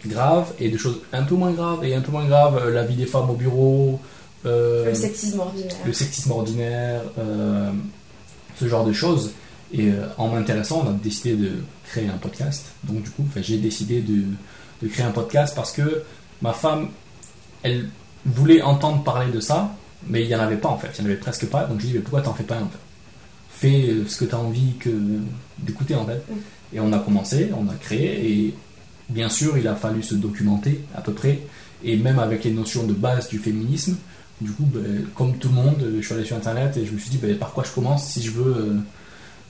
graves et de choses un peu moins graves et un peu moins graves. euh, La vie des femmes au bureau, euh, Le sexisme ordinaire. le sexisme ordinaire, euh, ce genre de choses. Et euh, en m'intéressant, on a décidé de créer un podcast. Donc du coup, j'ai décidé de, de créer un podcast parce que ma femme, elle voulait entendre parler de ça, mais il n'y en avait pas en fait. Il n'y en avait presque pas. Donc je lui ai dit, mais pourquoi t'en fais pas un fait? Fais ce que tu as envie que, d'écouter en fait. Mm. Et on a commencé, on a créé, et bien sûr, il a fallu se documenter à peu près, et même avec les notions de base du féminisme. Du coup, ben, comme tout le monde, je suis allé sur internet et je me suis dit ben, par quoi je commence si je veux euh,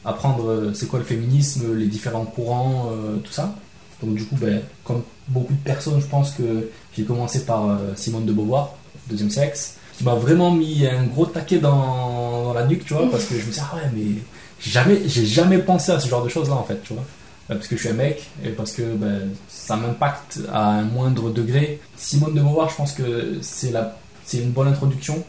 apprendre euh, c'est quoi le féminisme, les différents courants, euh, tout ça. Donc du coup, ben, comme beaucoup de personnes, je pense que j'ai commencé par Simone de Beauvoir, deuxième sexe, qui m'a vraiment mis un gros taquet dans, dans la nuque, tu vois, parce que je me suis dit, ah ouais, mais jamais, j'ai jamais pensé à ce genre de choses-là, en fait, tu vois. Euh, Parce que je suis un mec et parce que ben, ça m'impacte à un moindre degré. Simone de Beauvoir, je pense que c'est la, c'est une bonne introduction.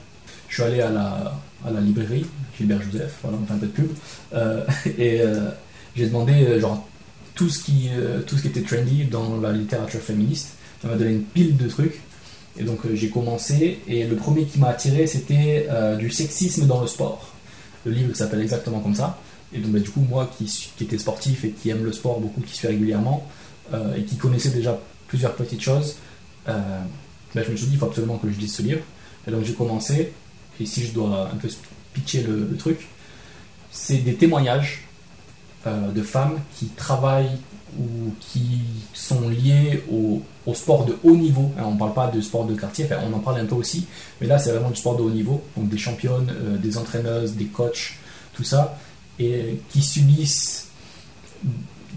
Je suis allé à la, à la librairie, Gilbert Joseph, voilà, on fait un peu de pub, euh, et euh, j'ai demandé genre tout ce qui, tout ce qui était trendy dans la littérature féministe. Ça m'a donné une pile de trucs. Et donc j'ai commencé, et le premier qui m'a attiré, c'était du sexisme dans le sport. Le livre s'appelle exactement comme ça. Et donc bah, du coup, moi qui, qui était sportif et qui aime le sport beaucoup, qui suis régulièrement, euh, et qui connaissait déjà plusieurs petites choses, euh, bah, je me suis dit, il faut absolument que je lise ce livre. Et donc j'ai commencé, et si je dois un peu pitcher le, le truc, c'est des témoignages euh, de femmes qui travaillent ou qui sont liées au, au sport de haut niveau. Hein, on ne parle pas de sport de quartier, enfin, on en parle un peu aussi, mais là c'est vraiment du sport de haut niveau, donc des championnes, euh, des entraîneuses, des coachs, tout ça, et qui subissent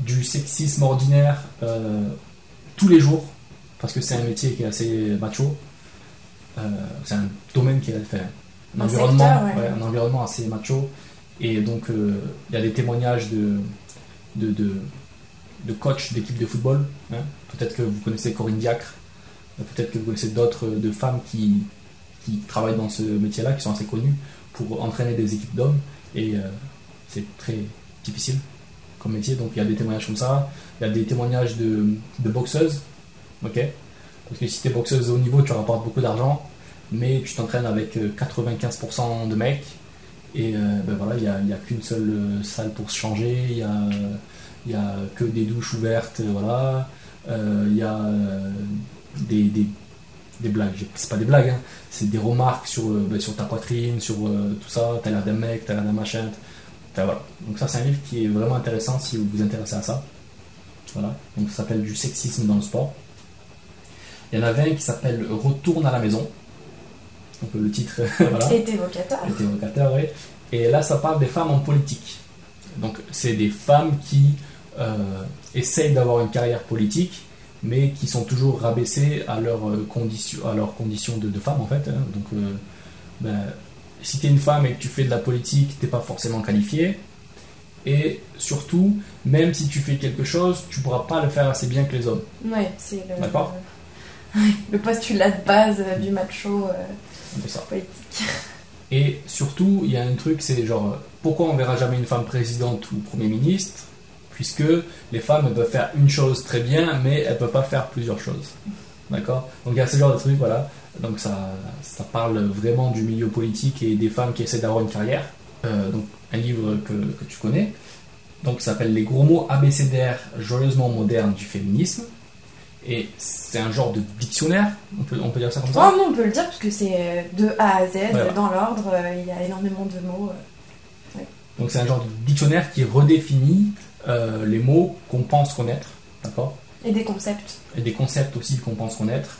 du sexisme ordinaire euh, tous les jours, parce que c'est un métier qui est assez macho, Euh, c'est un domaine qui est enfin, un, Un environnement, secteur, ouais. ouais, un environnement assez macho, et donc il y a des témoignages de, de, de, de coachs d'équipes de football. hein. Peut-être que vous connaissez Corinne Diacre, euh, peut-être que vous connaissez d'autres euh, de femmes qui, qui travaillent dans ce métier-là, qui sont assez connues pour entraîner des équipes d'hommes, et euh, c'est très difficile comme métier. Donc il y a des témoignages comme ça, il y a des témoignages de, de boxeuses, ok? Parce que si tu es boxeuse au niveau, tu rapportes beaucoup d'argent, mais tu t'entraînes avec euh, 95% de mecs, et euh, ben voilà, il n'y a, a qu'une seule euh, salle pour se changer, il y a, il y a que des douches ouvertes, voilà. Euh, Il y a euh, des, des, des blagues, c'est pas des blagues, hein, c'est des remarques sur, euh, ben, sur ta poitrine, sur tout ça, t'as l'air d'un mec, t'as l'air d'un machin. Voilà. Donc ça c'est un livre qui est vraiment intéressant si vous vous intéressez à ça. Voilà. Donc ça s'appelle du sexisme dans le sport. Il y en avait un qui s'appelle Retourne à la maison. Donc le titre, voilà. Et évocateur. est évocateur, oui. Et là, ça parle des femmes en politique. Donc, c'est des femmes qui essayent d'avoir une carrière politique, mais qui sont toujours rabaissés à leurs euh, conditions, à leurs conditions de, de femme en fait. hein. Donc, euh, ben, si tu es une femme et que tu fais de la politique, t'es pas forcément qualifié. Et surtout, même si tu fais quelque chose, tu pourras pas le faire assez bien que les hommes. Ouais, c'est le, D'accord? le, le postulat de base euh, du macho euh, ça. politique. Et surtout, il y a un truc, c'est genre, pourquoi on verra jamais une femme présidente ou premier ministre? Puisque les femmes elles peuvent faire une chose très bien, mais elles peuvent pas faire plusieurs choses. D'accord? Donc il y a ce genre de truc, voilà. Donc ça, ça parle vraiment du milieu politique et des femmes qui essaient d'avoir une carrière. Euh, donc un livre que, que tu connais. Donc ça s'appelle Les gros mots abécédaires joyeusement modernes du féminisme. Et c'est un genre de dictionnaire, on peut, on peut dire ça comme ça? Oh non, on peut le dire parce que c'est de A à Z, voilà. dans l'ordre, euh, il y a énormément de mots. euh. Donc c'est un genre de dictionnaire qui redéfinit euh, les mots qu'on pense connaître, d'accord? Et des concepts. Et des concepts aussi qu'on pense connaître,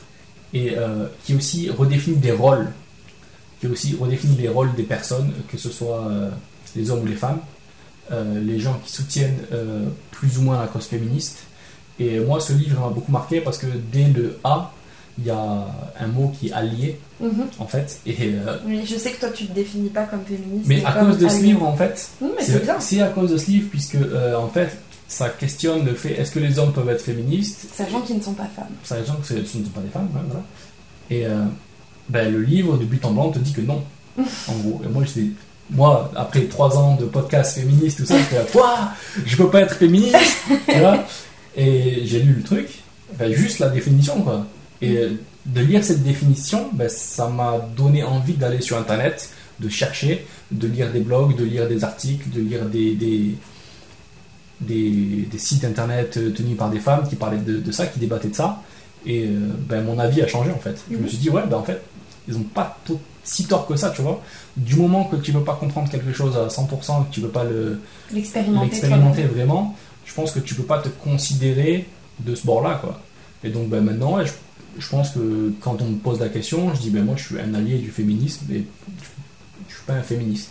et euh, qui aussi redéfinit des rôles, qui aussi redéfinit les rôles des personnes, que ce soit euh, les hommes ou les femmes, les gens qui soutiennent plus ou moins la cause féministe. Et moi, ce livre m'a beaucoup marqué parce que dès le A, il y a un mot qui est allié, Mhm. en fait, et euh, Oui, je sais que toi tu te définis pas comme féministe. mais à comme cause de ce livre, en fait, c'est bien. c'est à cause de ce livre, puisque euh, en fait, ça questionne le fait est-ce que les hommes peuvent être féministes? Sachant qu'ils ne sont pas femmes. Sachant que ce ne sont pas des femmes, hein, voilà. Et euh, ben, le livre de but en blanc te dit que non, en gros. Et moi, j'étais- moi, après trois ans de podcast féministe, tout ça, j'étais là, quoi Je peux pas être féministe tu vois Et j'ai lu le truc, ben, juste la définition, quoi. Et euh, de lire cette définition, ben, ça m'a donné envie d'aller sur Internet, de chercher, de lire des blogs, de lire des articles, de lire des, des, des, des sites Internet euh, tenus par des femmes qui parlaient de, de ça, qui débattaient de ça. Et euh, ben, mon avis a changé, en fait. Je me Mhm. suis dit, ouais, ben, en fait, ils n'ont pas tout- si tort que ça, tu vois. Du moment que tu ne peux pas comprendre quelque chose à 100%, que tu ne peux pas le, L'expérimenter. vraiment, je pense que tu peux pas te considérer de ce bord-là, quoi. Et donc ben, maintenant, ouais, je, je pense que quand on me pose la question, je dis ben moi je suis un allié du féminisme, mais je, je suis pas un féministe.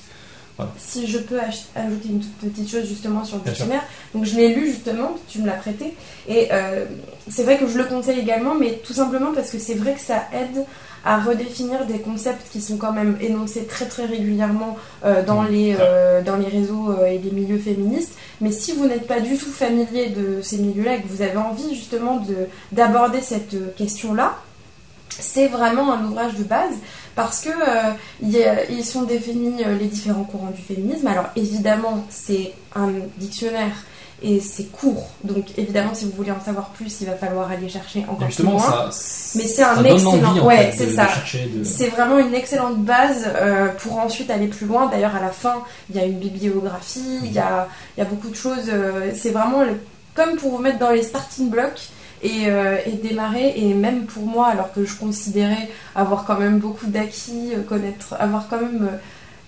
Si je peux ajouter une toute petite chose justement sur le dictionnaire. Donc je l'ai lu justement, tu me l'as prêté. Et euh, c'est vrai que je le conseille également, mais tout simplement parce que c'est vrai que ça aide à redéfinir des concepts qui sont quand même énoncés très très régulièrement euh, dans, Mhm. les, euh, dans les réseaux et les milieux féministes. Mais si vous n'êtes pas du tout familier de ces milieux-là et que vous avez envie justement de- d'aborder cette question-là, c'est vraiment un ouvrage de base parce que euh, ils sont définis euh, les différents courants du féminisme. Alors évidemment, c'est un dictionnaire et c'est court, donc évidemment, si vous voulez en savoir plus, il va falloir aller chercher encore plus justement, loin. ça, Mais c'est un excellent- ouais, c'est ça. chercher. De... C'est vraiment une excellente base euh, pour ensuite aller plus loin. D'ailleurs, à la fin, il y a une bibliographie, il y a, il y a beaucoup de choses. c'est vraiment le- comme pour vous mettre dans les starting blocks et, euh, et démarrer. Et même pour moi, alors que je considérais avoir quand même beaucoup d'acquis, euh, connaître, avoir quand même euh,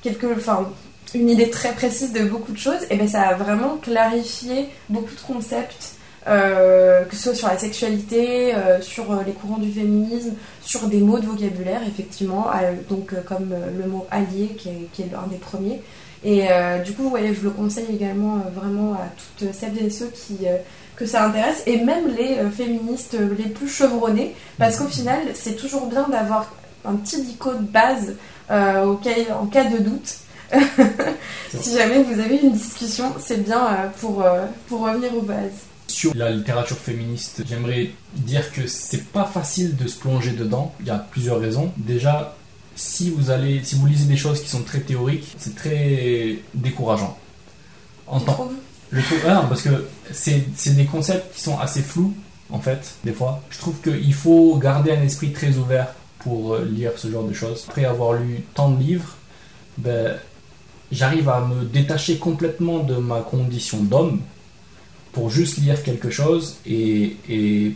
quelques, enfin, une idée très précise de beaucoup de choses, et ben ça a vraiment clarifié beaucoup de concepts. que ce soit sur la sexualité, sur les courants du féminisme, sur des mots de vocabulaire, effectivement, donc comme le mot allié, qui est, qui est l'un des premiers. Et du coup, ouais, je le conseille également vraiment à toutes celles et ceux qui, que ça intéresse, et même les euh, féministes euh, les plus chevronnés, parce qu'au final, c'est toujours bien d'avoir un petit dico de base euh, en cas de doute. si jamais vous avez une discussion, c'est bien euh, pour, euh, pour revenir aux bases. Sur la littérature féministe, j'aimerais dire que c'est pas facile de se plonger dedans. Il y a plusieurs raisons. Déjà, si vous allez, si vous lisez des choses qui sont très théoriques, c'est très décourageant. En tant- trouves Je trouve, ah non, parce que c'est des concepts qui sont assez flous, en fait, des fois. Je trouve qu'il faut garder un esprit très ouvert pour euh, lire ce genre de choses. Après avoir lu tant de livres, ben, j'arrive à me détacher complètement de ma condition d'homme pour juste lire quelque chose et, et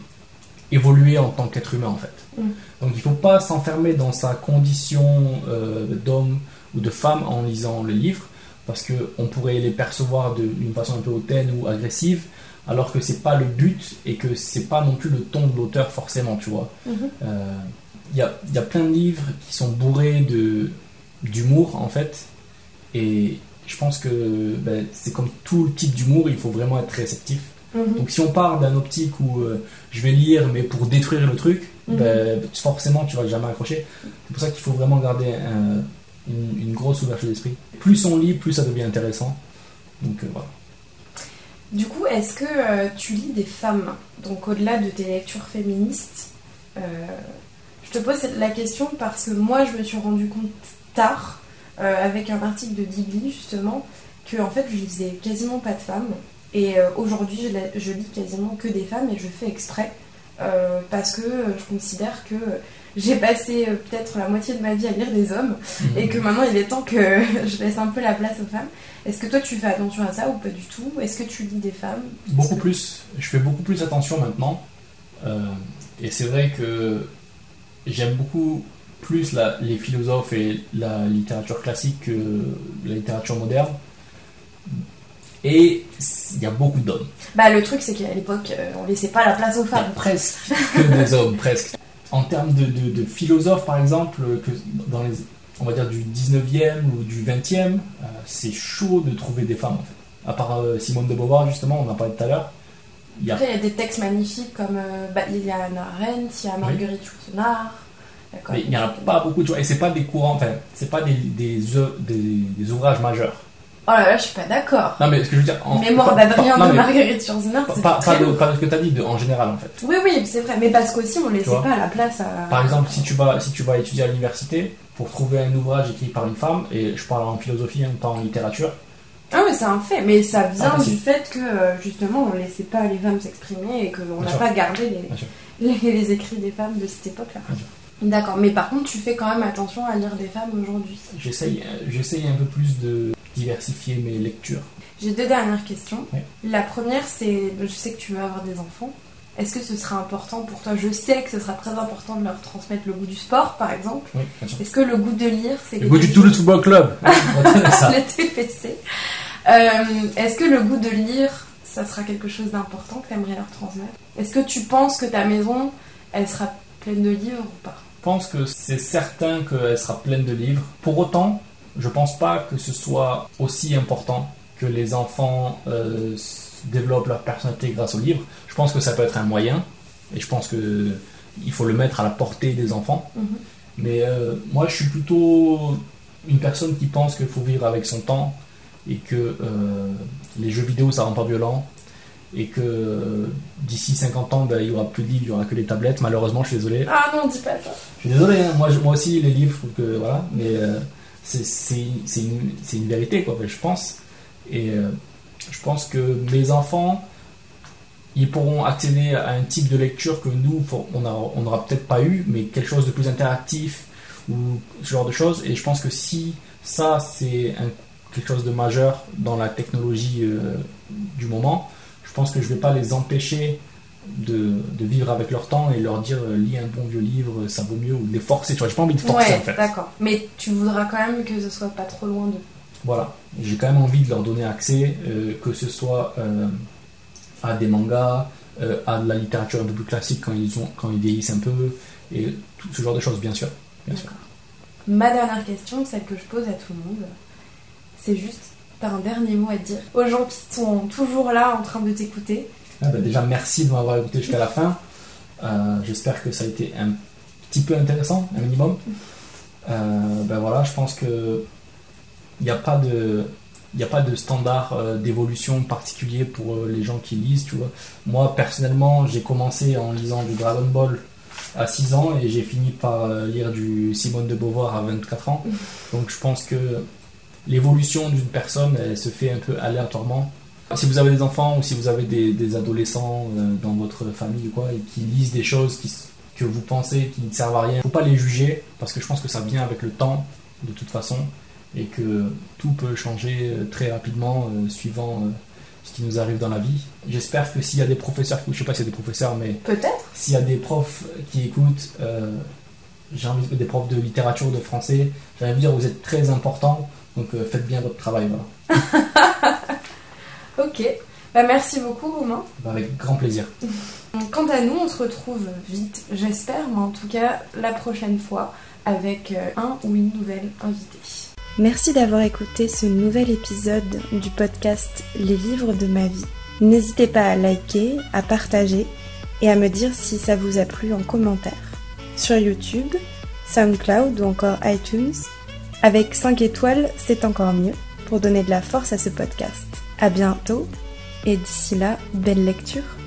évoluer en tant qu'être humain, en fait. Mm. Donc il ne faut pas s'enfermer dans sa condition euh, d'homme ou de femme en lisant le livre parce qu'on pourrait les percevoir d'une façon un peu hautaine ou agressive, alors que c'est pas le but et que c'est pas non plus le ton de l'auteur forcément, tu vois. Mhm. Euh, Il y, a, il y a plein de livres qui sont bourrés de d'humour en fait, et je pense que ben, c'est comme tout le type d'humour, il faut vraiment être réceptif. Mhm. Donc si on part d'un optique où euh, je vais lire mais pour détruire le truc, Mhm. ben, forcément tu vas jamais accrocher. C'est pour ça qu'il faut vraiment garder un- une, grosse ouverture d'esprit. Plus on lit, plus ça devient intéressant. Donc euh, voilà. Du coup, est-ce que euh, tu lis des femmes? Donc au-delà de tes lectures féministes, euh, je te pose la question parce que moi je me suis rendu compte tard, avec un article de Digly justement, que en fait je lisais quasiment pas de femmes. Et aujourd'hui je, je lis quasiment que des femmes et je fais exprès parce que je considère que j'ai passé euh, peut-être la moitié de ma vie à lire des hommes et que maintenant il est temps que je laisse un peu la place aux femmes. Est-ce que toi tu fais attention à ça ou pas du tout? Est-ce que tu lis des femmes? Beaucoup plus. Je fais beaucoup plus attention maintenant. Euh, et c'est vrai que j'aime beaucoup plus la- les philosophes et la littérature classique que la littérature moderne. Et il y a beaucoup d'hommes. Bah le truc c'est qu'à l'époque euh, on laissait pas la place aux femmes. presque que des hommes, presque. En termes de, de- de philosophes, par exemple, que dans les, on va dire du 19e ou du 20e, euh, c'est chaud de trouver des femmes, en fait. À part euh, Simone de Beauvoir, justement, on en parlait tout à l'heure. Il y a Après il y a des textes magnifiques comme euh, bah, il y a Anna Arendt, il y a Marguerite Yourcenar. Il n'y en a pas beaucoup de choses. Et c'est pas des courants, enfin, c'est pas des, des, des ouvrages majeurs. Oh là là je suis pas d'accord. Non, mais ce que je veux dire. en- Mémoire d'Adrien de Marguerite Yourcenar, c'est pas, pas de, pas ce que tu as dit, de- en général, en fait. Oui oui c'est vrai, mais parce qu'aussi on laissait pas la place à. Par exemple, si tu vas, si tu vas étudier à l'université, pour trouver un ouvrage écrit par une femme, et je parle en philosophie, hein, pas en littérature, Ah mais c'est un fait, mais ça vient Ah, du fait que euh, justement on laissait pas les femmes s'exprimer et qu'on n'a pas gardé les, les, les écrits des femmes de cette époque-là. D'accord, mais par contre tu fais quand même attention à lire des femmes aujourd'hui. j'essaye, euh, j'essaye un peu plus de diversifier mes lectures. J'ai deux dernières questions. Oui. La première c'est, je sais que tu veux avoir des enfants. Est-ce que ce sera important pour toi? Je sais que ce sera très important de leur transmettre le goût du sport, par exemple. Oui. Est-ce que le goût de lire, c'est Le goût du Toulouse Football Club. ça. le TPC. Euh, Est-ce que le goût de lire, ça sera quelque chose d'important que tu aimerais leur transmettre? Est-ce que tu penses que ta maison, elle sera pleine de livres ou pas? Je pense que c'est certain qu'elle sera pleine de livres. Pour autant, je pense pas que ce soit aussi important que les enfants euh, développent leur personnalité grâce aux livres. Je pense que ça peut être un moyen, et je pense que il faut le mettre à la portée des enfants. Mhm. Mais euh, moi, je suis plutôt une personne qui pense qu'il faut vivre avec son temps et que euh, les jeux vidéo, ça rend pas violent. Et que euh, d'ici 50 ans, ben, il y aura plus de livres, il y aura que les tablettes. Malheureusement, je suis désolé. Ah non, dis pas ça. Je suis désolé, hein, moi, je- moi aussi, les livres, que voilà, mais c'est une, une vérité, quoi, je pense. Et euh, je pense que mes enfants, ils pourront accéder à un type de lecture que nous, on n'aura peut-être pas eu, mais quelque chose de plus interactif ou ce genre de choses. Et je pense que si ça, c'est quelque chose de majeur dans la technologie euh, du moment, je pense que je vais pas les empêcher de, de vivre avec leur temps et leur dire euh, lis un bon vieux livre, ça vaut mieux, ou de les forcer. Tu vois, j'ai pas envie de forcer Ouais, en fait. d'accord. Mais tu voudras quand même que ce soit pas trop loin de. Voilà, j'ai quand même envie de leur donner accès, euh, que ce soit euh, à des mangas, euh, à de la littérature un peu plus classique quand ils, ont, quand ils vieillissent un peu, et tout ce genre de choses, bien sûr. Bien sûr. Ma dernière question, celle que je pose à tout le monde, c'est juste, t'as un dernier mot à dire aux gens qui sont toujours là en train de t'écouter? Ah bah déjà, merci de m'avoir écouté jusqu'à la fin. Euh, J'espère que ça a été un petit peu intéressant, un minimum. Euh, ben voilà, je pense que il n'y a pas de a pas de standard euh, d'évolution particulier pour les gens qui lisent, tu vois. Moi, personnellement, j'ai commencé en lisant du Dragon Ball à 6 ans et j'ai fini par lire du Simone de Beauvoir à 24 ans. Donc je pense que l'évolution d'une personne, elle se fait un peu aléatoirement. Si vous avez des enfants ou si vous avez des, des adolescents euh, dans votre famille ou quoi, et qui lisent des choses qui, que vous pensez qui ne servent à rien, faut pas les juger parce que je pense que ça vient avec le temps de toute façon et que tout peut changer euh, très rapidement euh, suivant euh, ce qui nous arrive dans la vie. J'espère que s'il y a des professeurs, je sais pas s'il y a des professeurs, mais Peut-être s'il y a des profs qui écoutent, euh, j'ai envie de des profs de littérature de français, j'ai envie de dire vous êtes très importants, donc euh, faites bien votre travail. Voilà. Ok. Bah, merci beaucoup, Romain. Bah, avec grand plaisir. Quant à nous, on se retrouve vite, j'espère, mais en tout cas la prochaine fois avec euh, un ou une nouvelle invitée. Merci d'avoir écouté ce nouvel épisode du podcast Les livres de ma vie. N'hésitez pas à liker, à partager et à me dire si ça vous a plu en commentaire. Sur YouTube, SoundCloud ou encore iTunes, avec 5 étoiles, c'est encore mieux pour donner de la force à ce podcast. À bientôt et d'ici là, belle lecture.